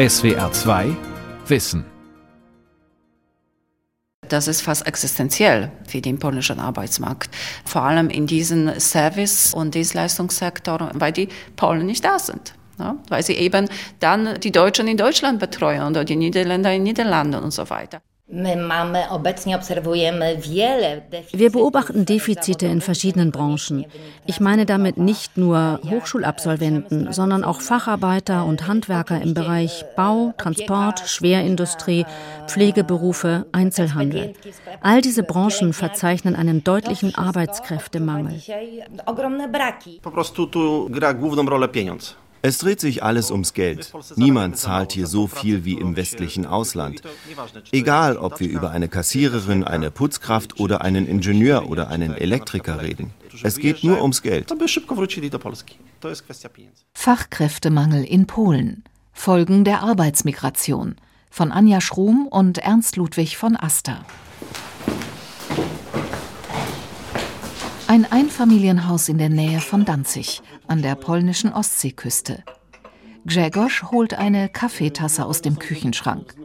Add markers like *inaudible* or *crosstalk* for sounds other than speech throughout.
SWR 2 Wissen. Das ist fast existenziell für den polnischen Arbeitsmarkt. Vor allem in diesem Service- und Dienstleistungssektor, weil die Polen nicht da sind. Ja, weil sie eben dann die Deutschen in Deutschland betreuen oder die Niederländer in Niederlanden und so weiter. Wir beobachten Defizite in verschiedenen Branchen. Ich meine damit nicht nur Hochschulabsolventen, sondern auch Facharbeiter und Handwerker im Bereich Bau, Transport, Schwerindustrie, Pflegeberufe, Einzelhandel. All diese Branchen verzeichnen einen deutlichen Arbeitskräftemangel. Po prostu tu gra główną rolę pieniądz. Es dreht sich alles ums Geld. Niemand zahlt hier so viel wie im westlichen Ausland. Egal, ob wir über eine Kassiererin, eine Putzkraft oder einen Ingenieur oder einen Elektriker reden. Es geht nur ums Geld. Fachkräftemangel in Polen. Folgen der Arbeitsmigration. Von Anja Schrum und Ernst Ludwig von Aster. Ein Einfamilienhaus in der Nähe von Danzig, an der polnischen Ostseeküste. Grzegorz holt eine Kaffeetasse aus dem Küchenschrank.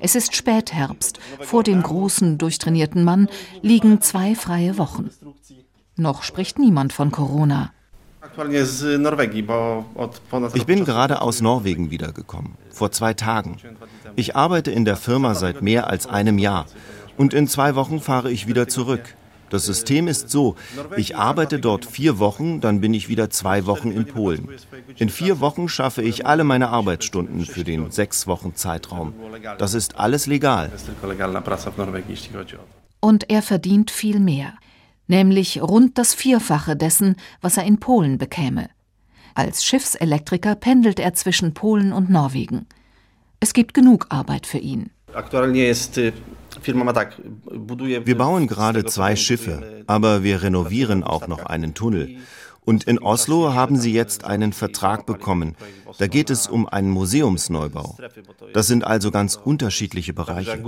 Es ist Spätherbst. Vor dem großen, durchtrainierten Mann liegen zwei freie Wochen. Noch spricht niemand von Corona. Ich bin gerade aus Norwegen wiedergekommen, vor zwei Tagen. Ich arbeite in der Firma seit mehr als einem Jahr und in zwei Wochen fahre ich wieder zurück. Das System ist so, ich arbeite dort vier Wochen, dann bin ich wieder zwei Wochen in Polen. In vier Wochen schaffe ich alle meine Arbeitsstunden für den sechs Wochen Zeitraum. Das ist alles legal. Und er verdient viel mehr, nämlich rund das Vierfache dessen, was er in Polen bekäme. Als Schiffselektriker pendelt er zwischen Polen und Norwegen. Es gibt genug Arbeit für ihn. Wir bauen gerade zwei Schiffe, aber wir renovieren auch noch einen Tunnel. Und in Oslo haben sie jetzt einen Vertrag bekommen. Da geht es um einen Museumsneubau. Das sind also ganz unterschiedliche Bereiche.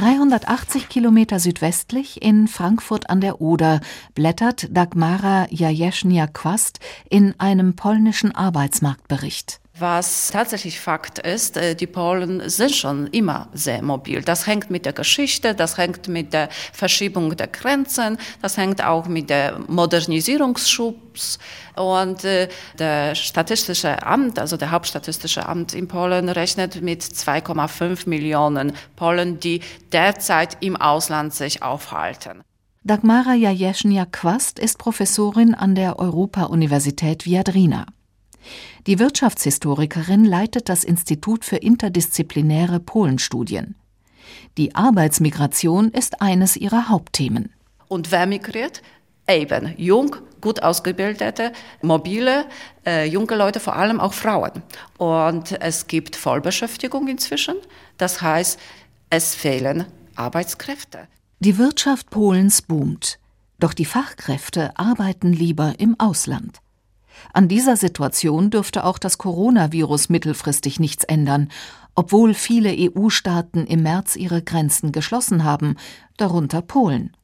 380 Kilometer südwestlich in Frankfurt an der Oder blättert Dagmara Jajeschnia-Quast in einem polnischen Arbeitsmarktbericht. Was tatsächlich Fakt ist, äh, die Polen sind schon immer sehr mobil. Das hängt mit der Geschichte, das hängt mit der Verschiebung der Grenzen, das hängt auch mit der Modernisierungsschubs. Und äh, der Statistische Amt, also der Hauptstatistische Amt in Polen, rechnet mit 2,5 Millionen Polen, die derzeit im Ausland sich aufhalten. Dagmara Jajeschnia-Quast ist Professorin an der Europa-Universität Viadrina. Die Wirtschaftshistorikerin leitet das Institut für interdisziplinäre Polenstudien. Die Arbeitsmigration ist eines ihrer Hauptthemen. Und wer migriert? Eben jung, gut ausgebildete, mobile, äh, junge Leute, vor allem auch Frauen. Und es gibt Vollbeschäftigung inzwischen. Das heißt, es fehlen Arbeitskräfte. Die Wirtschaft Polens boomt, doch die Fachkräfte arbeiten lieber im Ausland. An dieser Situation dürfte auch das Coronavirus mittelfristig nichts ändern, obwohl viele EU-Staaten im März ihre Grenzen geschlossen haben, darunter Polen.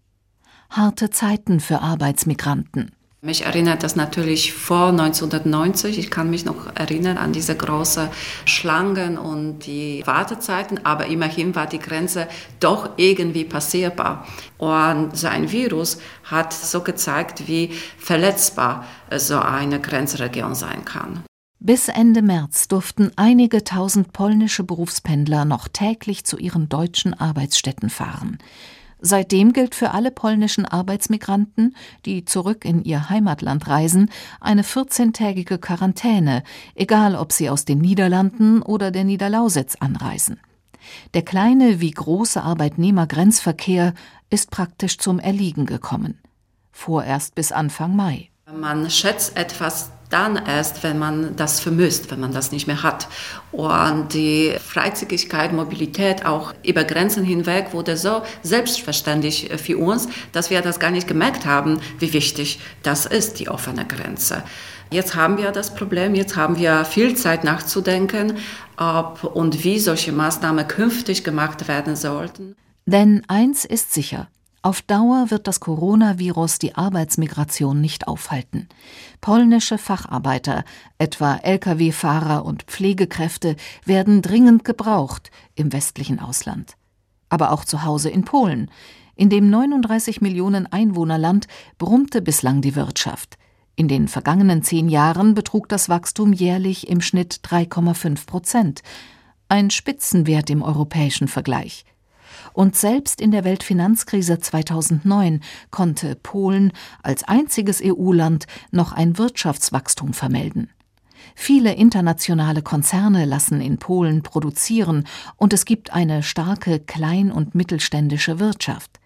Harte Zeiten für Arbeitsmigranten. Mich erinnert das natürlich vor 1990. Ich kann mich noch erinnern an diese großen Schlangen und die Wartezeiten, aber immerhin war die Grenze doch irgendwie passierbar. Und so ein Virus hat so gezeigt, wie verletzbar so eine Grenzregion sein kann. Bis Ende März durften einige tausend polnische Berufspendler noch täglich zu ihren deutschen Arbeitsstätten fahren. Seitdem gilt für alle polnischen Arbeitsmigranten, die zurück in ihr Heimatland reisen, eine 14-tägige Quarantäne, egal ob sie aus den Niederlanden oder der Niederlausitz anreisen. Der kleine wie große Arbeitnehmergrenzverkehr ist praktisch zum Erliegen gekommen. Vorerst bis Anfang Mai. Man schätzt etwas dann erst, wenn man das vermisst, wenn man das nicht mehr hat. Und die Freizügigkeit, Mobilität auch über Grenzen hinweg wurde so selbstverständlich für uns, dass wir das gar nicht gemerkt haben, wie wichtig das ist, die offene Grenze. Jetzt haben wir das Problem, jetzt haben wir viel Zeit nachzudenken, ob und wie solche Maßnahmen künftig gemacht werden sollten. Denn eins ist sicher, Auf Dauer wird das Coronavirus die Arbeitsmigration nicht aufhalten. Polnische Facharbeiter, etwa Lkw-Fahrer und Pflegekräfte, werden dringend gebraucht im westlichen Ausland. Aber auch zu Hause in Polen. In dem 39 Millionen Einwohnerland brummte bislang die Wirtschaft. In den vergangenen zehn Jahren betrug das Wachstum jährlich im Schnitt 3,5 Prozent. Ein Spitzenwert im europäischen Vergleich. Und selbst in der Weltfinanzkrise 2009 konnte Polen als einziges EU-Land noch ein Wirtschaftswachstum vermelden. Viele internationale Konzerne lassen in Polen produzieren und es gibt eine starke klein- und mittelständische Wirtschaft.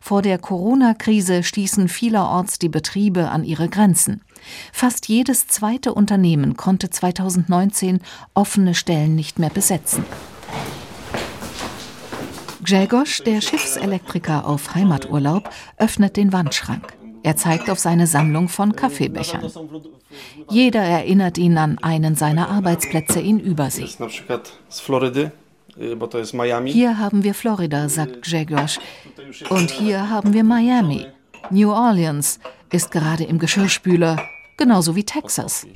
Vor der Corona-Krise stießen vielerorts die Betriebe an ihre Grenzen. Fast jedes zweite Unternehmen konnte 2019 offene Stellen nicht mehr besetzen. Grzegorz, der Schiffselektriker auf Heimaturlaub, öffnet den Wandschrank. Er zeigt auf seine Sammlung von Kaffeebechern. Jeder erinnert ihn an einen seiner Arbeitsplätze in Übersee. Hier haben wir Florida, sagt Grzegorz. Und hier haben wir Miami. New Orleans ist gerade im Geschirrspüler, genauso wie Texas.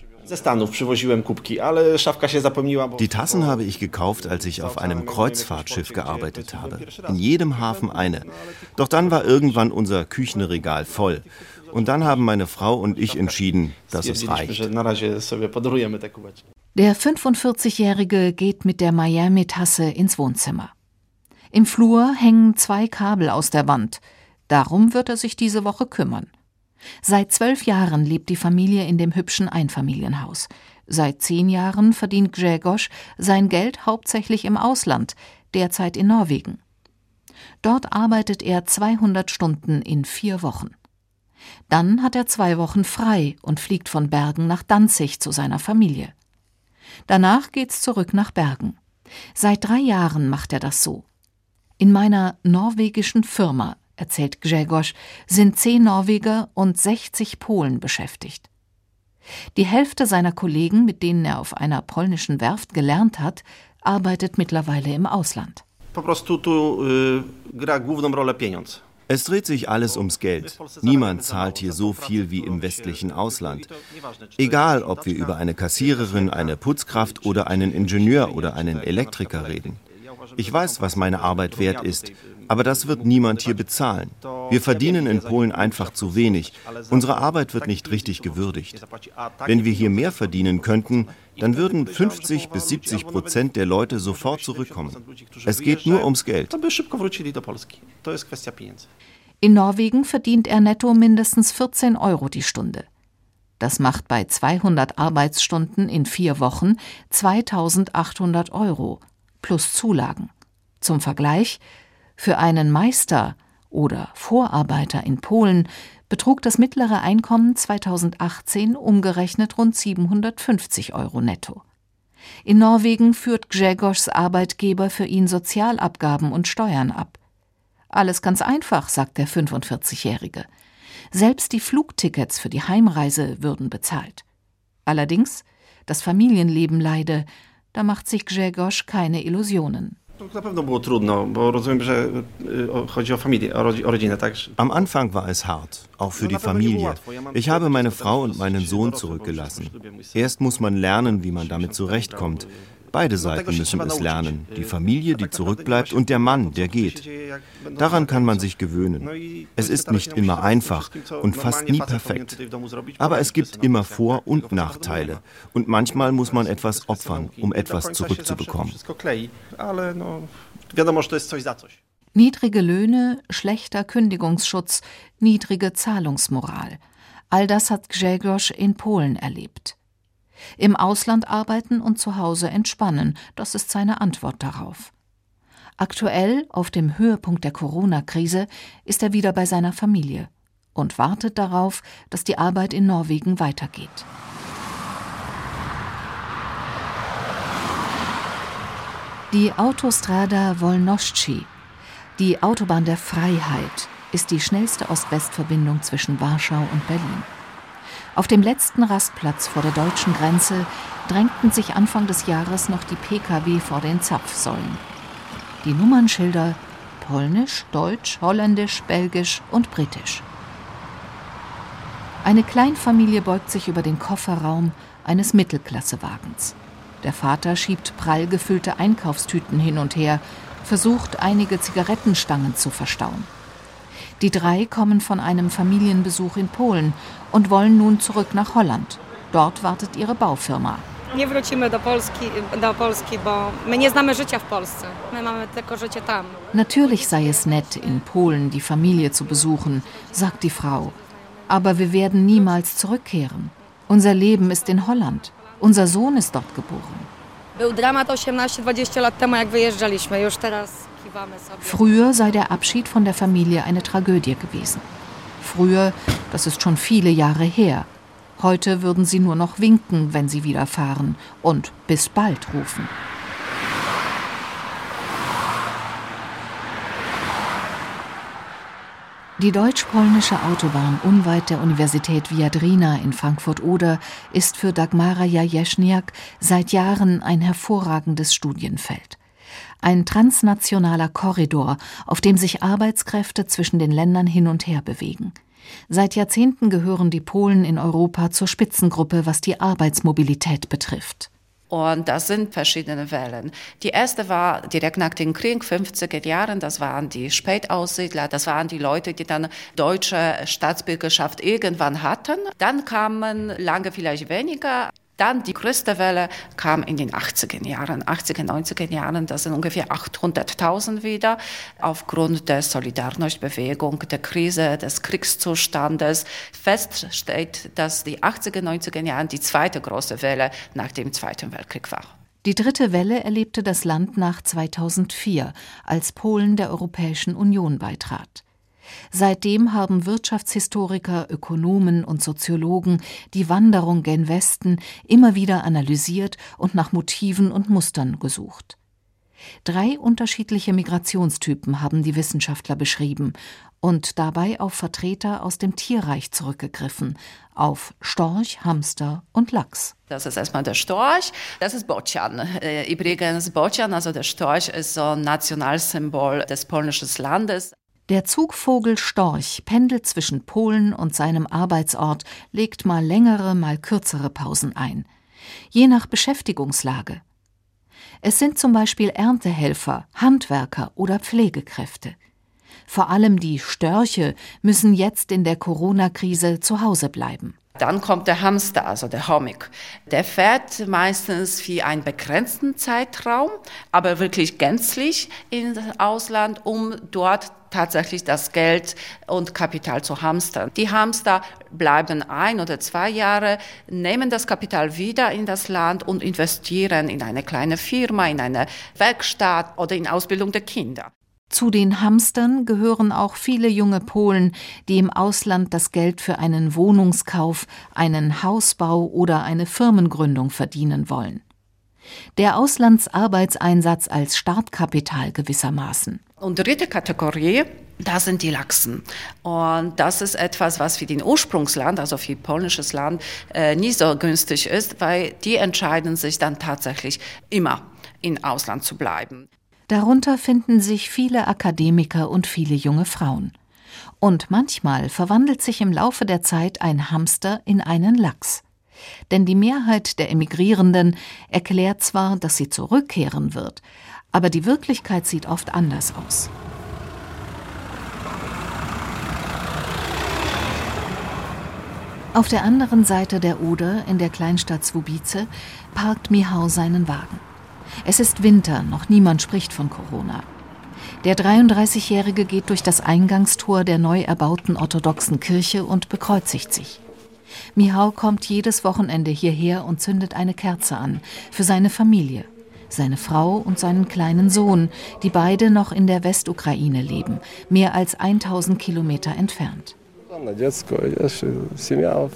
Die Tassen habe ich gekauft, als ich auf einem Kreuzfahrtschiff gearbeitet habe. In jedem Hafen eine. Doch dann war irgendwann unser Küchenregal voll. Und dann haben meine Frau und ich entschieden, dass es reicht. Der 45-Jährige geht mit der Miami-Tasse ins Wohnzimmer. Im Flur hängen zwei Kabel aus der Wand. Darum wird er sich diese Woche kümmern. Seit zwölf Jahren lebt die Familie in dem hübschen Einfamilienhaus. Seit zehn Jahren verdient Grzegorz sein Geld hauptsächlich im Ausland, derzeit in Norwegen. Dort arbeitet er 200 Stunden in vier Wochen. Dann hat er zwei Wochen frei und fliegt von Bergen nach Danzig zu seiner Familie. Danach geht's zurück nach Bergen. Seit drei Jahren macht er das so. In meiner norwegischen Firma erzählt Grzegorz, sind zehn Norweger und 60 Polen beschäftigt. Die Hälfte seiner Kollegen, mit denen er auf einer polnischen Werft gelernt hat, arbeitet mittlerweile im Ausland. Es dreht sich alles ums Geld. Niemand zahlt hier so viel wie im westlichen Ausland. Egal, ob wir über eine Kassiererin, eine Putzkraft oder einen Ingenieur oder einen Elektriker reden. Ich weiß, was meine Arbeit wert ist, aber das wird niemand hier bezahlen. Wir verdienen in Polen einfach zu wenig. Unsere Arbeit wird nicht richtig gewürdigt. Wenn wir hier mehr verdienen könnten, dann würden 50 bis 70 Prozent der Leute sofort zurückkommen. Es geht nur ums Geld. In Norwegen verdient er netto mindestens 14 Euro die Stunde. Das macht bei 200 Arbeitsstunden in vier Wochen 2800 Euro plus Zulagen. Zum Vergleich, für einen Meister oder Vorarbeiter in Polen betrug das mittlere Einkommen 2018 umgerechnet rund 750 Euro netto. In Norwegen führt Grzegorz Arbeitgeber für ihn Sozialabgaben und Steuern ab. Alles ganz einfach, sagt der 45-Jährige. Selbst die Flugtickets für die Heimreise würden bezahlt. Allerdings, das Familienleben leide, da macht sich Grzegorz keine Illusionen. Am Anfang war es hart, auch für die Familie. Ich habe meine Frau und meinen Sohn zurückgelassen. Erst muss man lernen, wie man damit zurechtkommt. Beide Seiten müssen es lernen. Die Familie, die zurückbleibt, und der Mann, der geht. Daran kann man sich gewöhnen. Es ist nicht immer einfach und fast nie perfekt. Aber es gibt immer Vor- und Nachteile. Und manchmal muss man etwas opfern, um etwas zurückzubekommen. Niedrige Löhne, schlechter Kündigungsschutz, niedrige Zahlungsmoral. All das hat Grzegorz in Polen erlebt. Im Ausland arbeiten und zu Hause entspannen, das ist seine Antwort darauf. Aktuell, auf dem Höhepunkt der Corona-Krise, ist er wieder bei seiner Familie und wartet darauf, dass die Arbeit in Norwegen weitergeht. Die Autostrada Wolnoschi, die Autobahn der Freiheit, ist die schnellste Ost-West-Verbindung zwischen Warschau und Berlin. Auf dem letzten Rastplatz vor der deutschen Grenze drängten sich Anfang des Jahres noch die Pkw vor den Zapfsäulen. Die Nummernschilder Polnisch, Deutsch, Holländisch, Belgisch und Britisch. Eine Kleinfamilie beugt sich über den Kofferraum eines Mittelklassewagens. Der Vater schiebt prall gefüllte Einkaufstüten hin und her, versucht einige Zigarettenstangen zu verstauen. Die drei kommen von einem Familienbesuch in Polen und wollen nun zurück nach Holland. Dort wartet ihre Baufirma. Nie wrócimy do Polski, do Polski, bo my nie znamy życia w Polsce. My mamy tylko życie tam. Natürlich sei es nett, in Polen die Familie zu besuchen, sagt die Frau. Aber wir werden niemals zurückkehren. Unser Leben ist in Holland. Unser Sohn ist dort geboren. Był dramat 18-20 lat temu, jak wyjeżdżaliśmy. Już teraz kiwamy sobie. Früher sei der Abschied von der Familie eine Tragödie gewesen. Früher, das ist schon viele Jahre her. Heute würden sie nur noch winken, wenn sie wieder fahren und bis bald rufen. Die deutsch-polnische Autobahn unweit der Universität Viadrina in Frankfurt-Oder ist für Dagmara Jajeschniak seit Jahren ein hervorragendes Studienfeld. Ein transnationaler Korridor, auf dem sich Arbeitskräfte zwischen den Ländern hin und her bewegen. Seit Jahrzehnten gehören die Polen in Europa zur Spitzengruppe, was die Arbeitsmobilität betrifft. Und das sind verschiedene Wellen. Die erste war direkt nach dem Krieg, 50er Jahren, das waren die Spätaussiedler, das waren die Leute, die dann deutsche Staatsbürgerschaft irgendwann hatten. Dann kamen lange vielleicht weniger, dann die größte Welle kam in den 80er Jahren, 80er, 90er Jahren, das sind ungefähr 800.000 wieder, aufgrund der Solidarność-Bewegung, der Krise, des Kriegszustandes. Fest steht, dass die 80er, 90er Jahren die zweite große Welle nach dem Zweiten Weltkrieg war. Die dritte Welle erlebte das Land nach 2004, als Polen der Europäischen Union beitrat. Seitdem haben Wirtschaftshistoriker, Ökonomen und Soziologen die Wanderung gen Westen immer wieder analysiert und nach Motiven und Mustern gesucht. Drei unterschiedliche Migrationstypen haben die Wissenschaftler beschrieben und dabei auf Vertreter aus dem Tierreich zurückgegriffen, auf Storch, Hamster und Lachs. Das ist erstmal der Storch, das ist Bocian. Äh, übrigens, Bocian, also der Storch, ist so ein Nationalsymbol des polnischen Landes. Der Zugvogel Storch pendelt zwischen Polen und seinem Arbeitsort, legt mal längere, mal kürzere Pausen ein, je nach Beschäftigungslage. Es sind zum Beispiel Erntehelfer, Handwerker oder Pflegekräfte. Vor allem die Störche müssen jetzt in der Corona-Krise zu Hause bleiben. Dann kommt der Hamster, also der Homik. Der fährt meistens für einen begrenzten Zeitraum, aber wirklich gänzlich ins Ausland, um dort tatsächlich das Geld und Kapital zu hamstern. Die Hamster bleiben ein oder zwei Jahre, nehmen das Kapital wieder in das Land und investieren in eine kleine Firma, in eine Werkstatt oder in Ausbildung der Kinder. Zu den Hamstern gehören auch viele junge Polen, die im Ausland das Geld für einen Wohnungskauf, einen Hausbau oder eine Firmengründung verdienen wollen. Der Auslandsarbeitseinsatz als Startkapital gewissermaßen. Und dritte Kategorie, das sind die Lachsen. Und das ist etwas, was für den Ursprungsland, also für polnisches Land, äh, nie so günstig ist, weil die entscheiden sich dann tatsächlich immer, in Ausland zu bleiben. Darunter finden sich viele Akademiker und viele junge Frauen. Und manchmal verwandelt sich im Laufe der Zeit ein Hamster in einen Lachs. Denn die Mehrheit der Emigrierenden erklärt zwar, dass sie zurückkehren wird, aber die Wirklichkeit sieht oft anders aus. Auf der anderen Seite der Oder, in der Kleinstadt Swubice, parkt Mihau seinen Wagen. Es ist Winter, noch niemand spricht von Corona. Der 33-Jährige geht durch das Eingangstor der neu erbauten orthodoxen Kirche und bekreuzigt sich. Mihau kommt jedes Wochenende hierher und zündet eine Kerze an, für seine Familie, seine Frau und seinen kleinen Sohn, die beide noch in der Westukraine leben, mehr als 1000 Kilometer entfernt.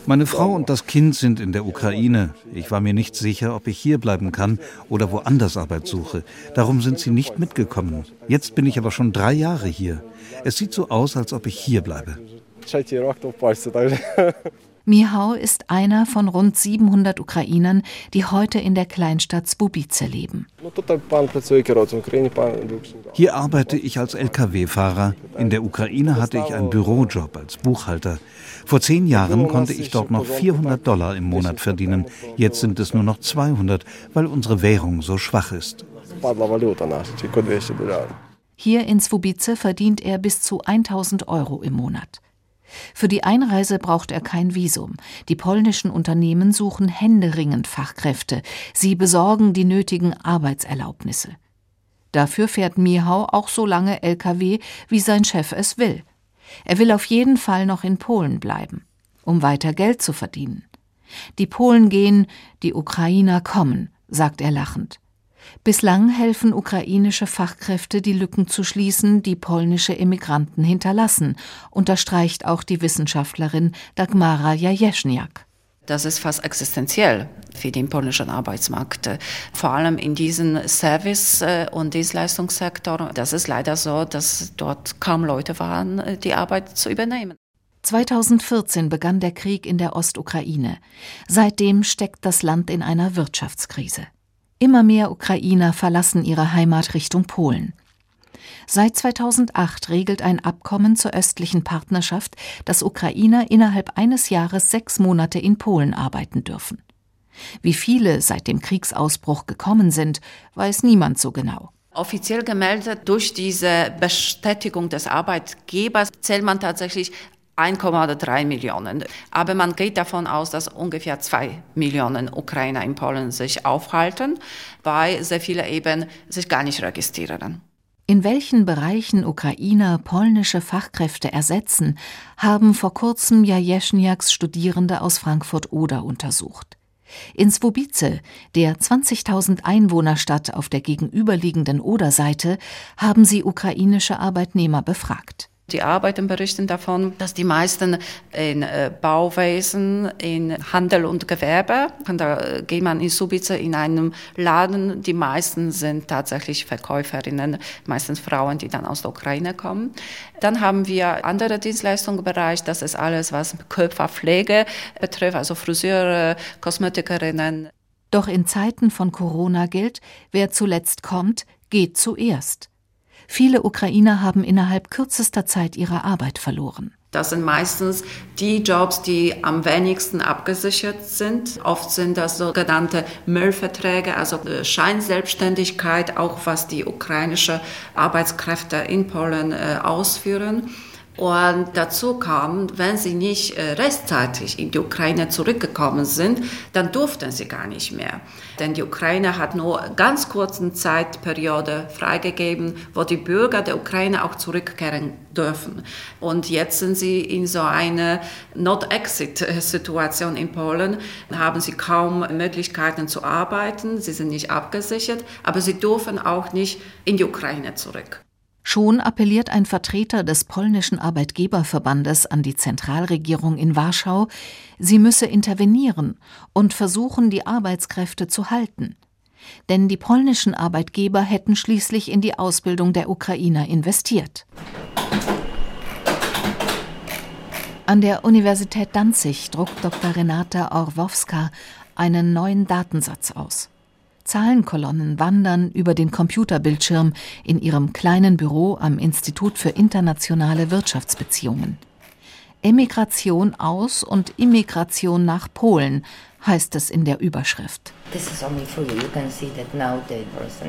Meine Frau und das Kind sind in der Ukraine. Ich war mir nicht sicher, ob ich hier bleiben kann oder woanders Arbeit suche. Darum sind sie nicht mitgekommen. Jetzt bin ich aber schon drei Jahre hier. Es sieht so aus, als ob ich hier bleibe. *laughs* Mihau ist einer von rund 700 Ukrainern, die heute in der Kleinstadt Sbubice leben. Hier arbeite ich als Lkw-Fahrer. In der Ukraine hatte ich einen Bürojob als Buchhalter. Vor zehn Jahren konnte ich dort noch 400 Dollar im Monat verdienen. Jetzt sind es nur noch 200, weil unsere Währung so schwach ist. Hier in Svubice verdient er bis zu 1000 Euro im Monat. Für die Einreise braucht er kein Visum. Die polnischen Unternehmen suchen händeringend Fachkräfte. Sie besorgen die nötigen Arbeitserlaubnisse. Dafür fährt Mihau auch so lange Lkw, wie sein Chef es will. Er will auf jeden Fall noch in Polen bleiben, um weiter Geld zu verdienen. Die Polen gehen, die Ukrainer kommen, sagt er lachend. Bislang helfen ukrainische Fachkräfte, die Lücken zu schließen, die polnische Emigranten hinterlassen, unterstreicht auch die Wissenschaftlerin Dagmara Jajeschniak. Das ist fast existenziell für den polnischen Arbeitsmarkt. Vor allem in diesem Service- und Dienstleistungssektor. Das ist leider so, dass dort kaum Leute waren, die Arbeit zu übernehmen. 2014 begann der Krieg in der Ostukraine. Seitdem steckt das Land in einer Wirtschaftskrise. Immer mehr Ukrainer verlassen ihre Heimat Richtung Polen. Seit 2008 regelt ein Abkommen zur östlichen Partnerschaft, dass Ukrainer innerhalb eines Jahres sechs Monate in Polen arbeiten dürfen. Wie viele seit dem Kriegsausbruch gekommen sind, weiß niemand so genau. Offiziell gemeldet durch diese Bestätigung des Arbeitgebers zählt man tatsächlich 1,3 Millionen. Aber man geht davon aus, dass ungefähr 2 Millionen Ukrainer in Polen sich aufhalten, weil sehr viele eben sich gar nicht registrieren. In welchen Bereichen Ukrainer polnische Fachkräfte ersetzen, haben vor kurzem Jajeschniaks Studierende aus Frankfurt-Oder untersucht. In Swobice, der 20.000 Einwohnerstadt auf der gegenüberliegenden Oderseite, haben sie ukrainische Arbeitnehmer befragt. Die Arbeiten berichten davon, dass die meisten in äh, Bauwesen, in Handel und Gewerbe, da äh, geht man in Subice in einem Laden, die meisten sind tatsächlich Verkäuferinnen, meistens Frauen, die dann aus der Ukraine kommen. Dann haben wir andere Dienstleistungsbereich, das ist alles, was Körperpflege betrifft, also Friseure, Kosmetikerinnen. Doch in Zeiten von Corona gilt, wer zuletzt kommt, geht zuerst. Viele Ukrainer haben innerhalb kürzester Zeit ihre Arbeit verloren. Das sind meistens die Jobs, die am wenigsten abgesichert sind. Oft sind das sogenannte Müllverträge, also Scheinselbstständigkeit, auch was die ukrainische Arbeitskräfte in Polen äh, ausführen. Und dazu kam, wenn sie nicht äh, rechtzeitig in die Ukraine zurückgekommen sind, dann durften sie gar nicht mehr. Denn die Ukraine hat nur ganz kurzen Zeitperiode freigegeben, wo die Bürger der Ukraine auch zurückkehren dürfen. Und jetzt sind sie in so einer Not-Exit-Situation in Polen, haben sie kaum Möglichkeiten zu arbeiten, sie sind nicht abgesichert, aber sie dürfen auch nicht in die Ukraine zurück. Schon appelliert ein Vertreter des polnischen Arbeitgeberverbandes an die Zentralregierung in Warschau, sie müsse intervenieren und versuchen, die Arbeitskräfte zu halten. Denn die polnischen Arbeitgeber hätten schließlich in die Ausbildung der Ukrainer investiert. An der Universität Danzig druckt Dr. Renata Orwowska einen neuen Datensatz aus. Zahlenkolonnen wandern über den Computerbildschirm in ihrem kleinen Büro am Institut für internationale Wirtschaftsbeziehungen. Emigration aus und Immigration nach Polen heißt es in der Überschrift.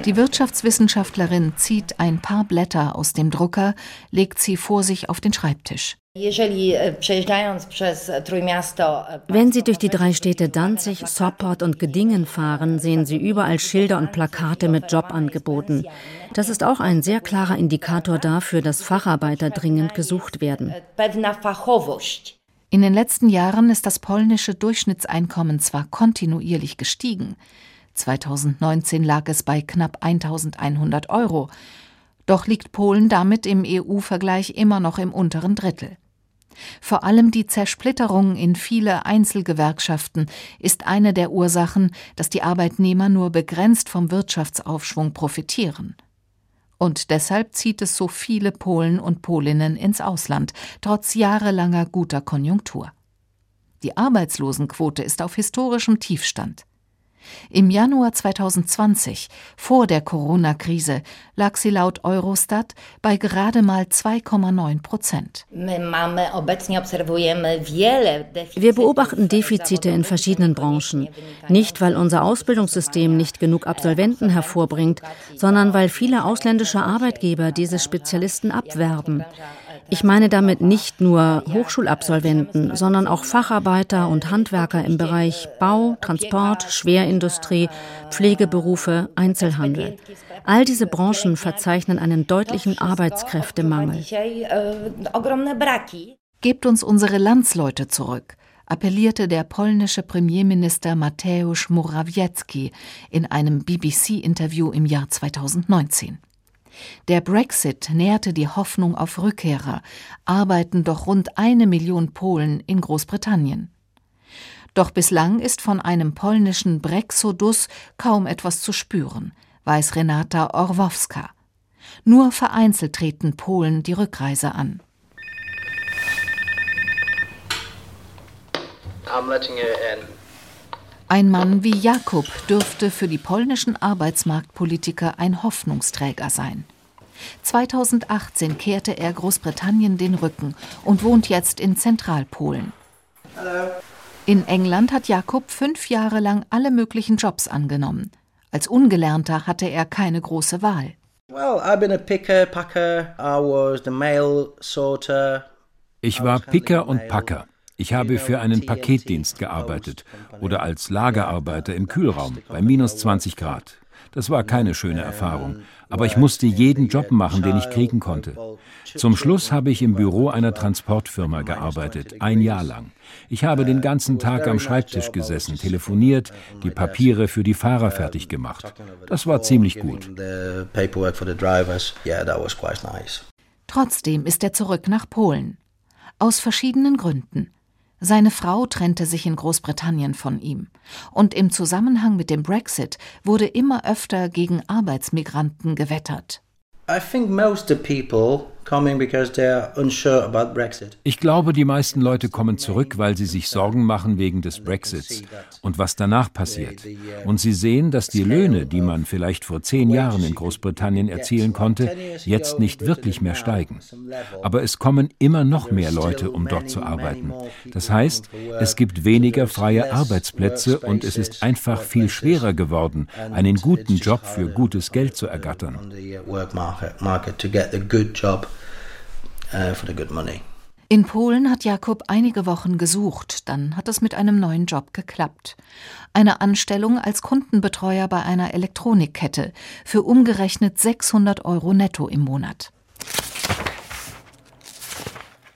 Die Wirtschaftswissenschaftlerin zieht ein paar Blätter aus dem Drucker, legt sie vor sich auf den Schreibtisch. E, e, Wenn Sie durch die drei Städte Danzig, Sopot und Gedingen fahren, sehen Sie überall Schilder und Plakate mit Jobangeboten. Das ist auch ein sehr klarer Indikator dafür, dass Facharbeiter dringend gesucht werden. In den letzten Jahren ist das polnische Durchschnittseinkommen zwar kontinuierlich gestiegen. 2019 lag es bei knapp 1100 Euro. Doch liegt Polen damit im EU-Vergleich immer noch im unteren Drittel. Vor allem die Zersplitterung in viele Einzelgewerkschaften ist eine der Ursachen, dass die Arbeitnehmer nur begrenzt vom Wirtschaftsaufschwung profitieren. Und deshalb zieht es so viele Polen und Polinnen ins Ausland, trotz jahrelanger guter Konjunktur. Die Arbeitslosenquote ist auf historischem Tiefstand. Im Januar 2020, vor der Corona-Krise, lag sie laut Eurostat bei gerade mal 2,9 Prozent. Wir beobachten Defizite in verschiedenen Branchen. Nicht, weil unser Ausbildungssystem nicht genug Absolventen hervorbringt, sondern weil viele ausländische Arbeitgeber diese Spezialisten abwerben. Ich meine damit nicht nur Hochschulabsolventen, sondern auch Facharbeiter und Handwerker im Bereich Bau, Transport, Schwerindustrie, Pflegeberufe, Einzelhandel. All diese Branchen verzeichnen einen deutlichen Arbeitskräftemangel. Gebt uns unsere Landsleute zurück appellierte der polnische Premierminister Mateusz Morawiecki in einem BBC-Interview im Jahr 2019. Der Brexit nährte die Hoffnung auf Rückkehrer, arbeiten doch rund eine Million Polen in Großbritannien. Doch bislang ist von einem polnischen Brexodus kaum etwas zu spüren, weiß Renata Orwowska. Nur vereinzelt treten Polen die Rückreise an. Ein Mann wie Jakob dürfte für die polnischen Arbeitsmarktpolitiker ein Hoffnungsträger sein. 2018 kehrte er Großbritannien den Rücken und wohnt jetzt in Zentralpolen. In England hat Jakob fünf Jahre lang alle möglichen Jobs angenommen. Als Ungelernter hatte er keine große Wahl. Ich war Picker und Packer. Ich habe für einen Paketdienst gearbeitet oder als Lagerarbeiter im Kühlraum bei minus 20 Grad. Das war keine schöne Erfahrung, aber ich musste jeden Job machen, den ich kriegen konnte. Zum Schluss habe ich im Büro einer Transportfirma gearbeitet, ein Jahr lang. Ich habe den ganzen Tag am Schreibtisch gesessen, telefoniert, die Papiere für die Fahrer fertig gemacht. Das war ziemlich gut. Trotzdem ist er zurück nach Polen. Aus verschiedenen Gründen. Seine Frau trennte sich in Großbritannien von ihm. Und im Zusammenhang mit dem Brexit wurde immer öfter gegen Arbeitsmigranten gewettert. I think most of people ich glaube, die meisten Leute kommen zurück, weil sie sich Sorgen machen wegen des Brexits und was danach passiert. Und sie sehen, dass die Löhne, die man vielleicht vor zehn Jahren in Großbritannien erzielen konnte, jetzt nicht wirklich mehr steigen. Aber es kommen immer noch mehr Leute, um dort zu arbeiten. Das heißt, es gibt weniger freie Arbeitsplätze und es ist einfach viel schwerer geworden, einen guten Job für gutes Geld zu ergattern. Uh, for the good money. In Polen hat Jakob einige Wochen gesucht, dann hat es mit einem neuen Job geklappt. Eine Anstellung als Kundenbetreuer bei einer Elektronikkette für umgerechnet 600 Euro netto im Monat.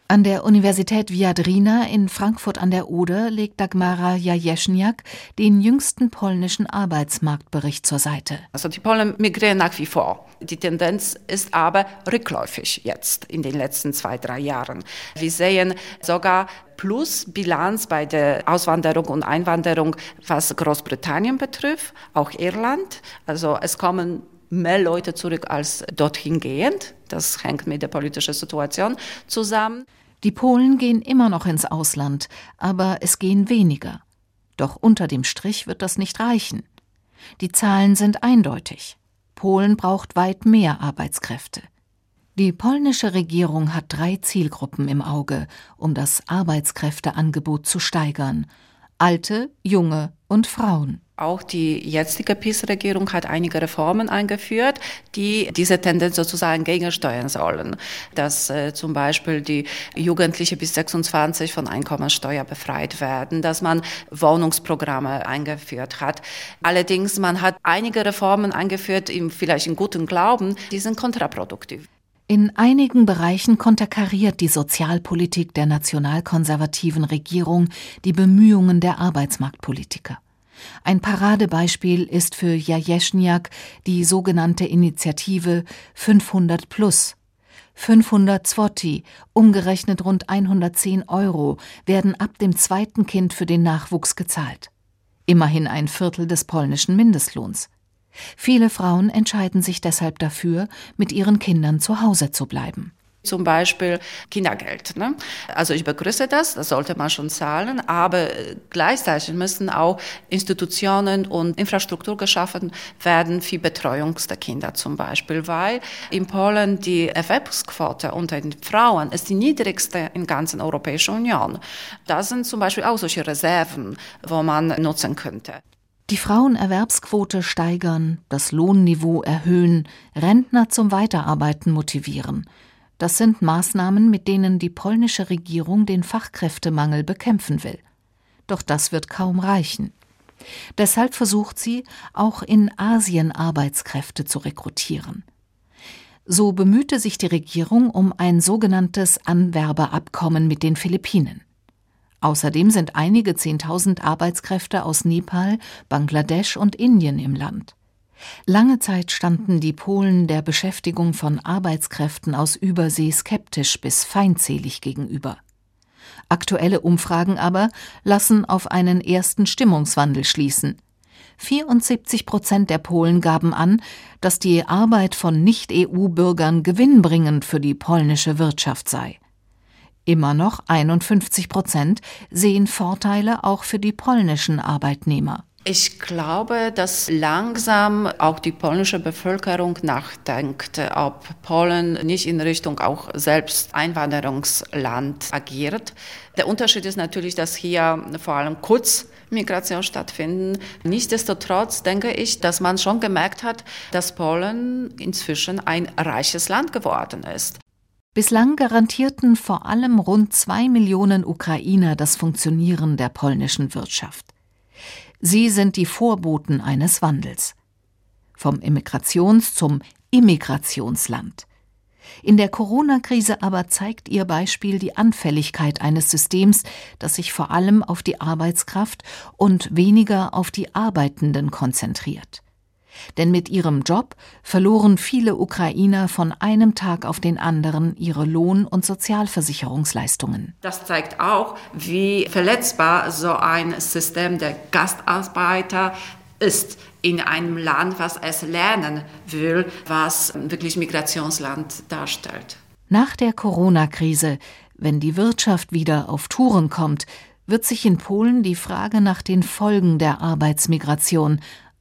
An der Universität Viadrina in Frankfurt an der Oder legt Dagmara Jajeschniak den jüngsten polnischen Arbeitsmarktbericht zur Seite. Also die Polen migrieren nach wie vor. Die Tendenz ist aber rückläufig jetzt in den letzten zwei, drei Jahren. Wir sehen sogar plus Bilanz bei der Auswanderung und Einwanderung, was Großbritannien betrifft, auch Irland. Also es kommen mehr Leute zurück als dorthin gehend. Das hängt mit der politischen Situation zusammen. Die Polen gehen immer noch ins Ausland, aber es gehen weniger. Doch unter dem Strich wird das nicht reichen. Die Zahlen sind eindeutig. Polen braucht weit mehr Arbeitskräfte. Die polnische Regierung hat drei Zielgruppen im Auge, um das Arbeitskräfteangebot zu steigern Alte, Junge und Frauen. Auch die jetzige PiS-Regierung hat einige Reformen eingeführt, die diese Tendenz sozusagen gegensteuern sollen. Dass äh, zum Beispiel die Jugendliche bis 26 von Einkommensteuer befreit werden, dass man Wohnungsprogramme eingeführt hat. Allerdings, man hat einige Reformen eingeführt, im, vielleicht in gutem Glauben, die sind kontraproduktiv. In einigen Bereichen konterkariert die Sozialpolitik der nationalkonservativen Regierung die Bemühungen der Arbeitsmarktpolitiker. Ein Paradebeispiel ist für Jajeschniak die sogenannte Initiative 500 Plus. 500 Zwotti, umgerechnet rund 110 Euro, werden ab dem zweiten Kind für den Nachwuchs gezahlt. Immerhin ein Viertel des polnischen Mindestlohns. Viele Frauen entscheiden sich deshalb dafür, mit ihren Kindern zu Hause zu bleiben. Zum Beispiel Kindergeld. Ne? Also ich begrüße das, das sollte man schon zahlen, aber gleichzeitig müssen auch Institutionen und Infrastruktur geschaffen werden für Betreuung der Kinder zum Beispiel, weil in Polen die Erwerbsquote unter den Frauen ist die niedrigste in ganzen Europäischen Union. Das sind zum Beispiel auch solche Reserven, wo man nutzen könnte. Die Frauenerwerbsquote steigern, das Lohnniveau erhöhen, Rentner zum Weiterarbeiten motivieren. Das sind Maßnahmen, mit denen die polnische Regierung den Fachkräftemangel bekämpfen will. Doch das wird kaum reichen. Deshalb versucht sie, auch in Asien Arbeitskräfte zu rekrutieren. So bemühte sich die Regierung um ein sogenanntes Anwerbeabkommen mit den Philippinen. Außerdem sind einige Zehntausend Arbeitskräfte aus Nepal, Bangladesch und Indien im Land. Lange Zeit standen die Polen der Beschäftigung von Arbeitskräften aus Übersee skeptisch bis feindselig gegenüber. Aktuelle Umfragen aber lassen auf einen ersten Stimmungswandel schließen. 74 Prozent der Polen gaben an, dass die Arbeit von Nicht-EU-Bürgern gewinnbringend für die polnische Wirtschaft sei. Immer noch 51 Prozent sehen Vorteile auch für die polnischen Arbeitnehmer. Ich glaube, dass langsam auch die polnische Bevölkerung nachdenkt, ob Polen nicht in Richtung auch selbst Einwanderungsland agiert. Der Unterschied ist natürlich, dass hier vor allem Kurzmigration stattfinden. Nichtsdestotrotz denke ich, dass man schon gemerkt hat, dass Polen inzwischen ein reiches Land geworden ist. Bislang garantierten vor allem rund zwei Millionen Ukrainer das Funktionieren der polnischen Wirtschaft. Sie sind die Vorboten eines Wandels. Vom Immigrations- zum Immigrationsland. In der Corona-Krise aber zeigt ihr Beispiel die Anfälligkeit eines Systems, das sich vor allem auf die Arbeitskraft und weniger auf die Arbeitenden konzentriert. Denn mit ihrem Job verloren viele Ukrainer von einem Tag auf den anderen ihre Lohn- und Sozialversicherungsleistungen. Das zeigt auch, wie verletzbar so ein System der Gastarbeiter ist in einem Land, was es lernen will, was wirklich Migrationsland darstellt. Nach der Corona-Krise, wenn die Wirtschaft wieder auf Touren kommt, wird sich in Polen die Frage nach den Folgen der Arbeitsmigration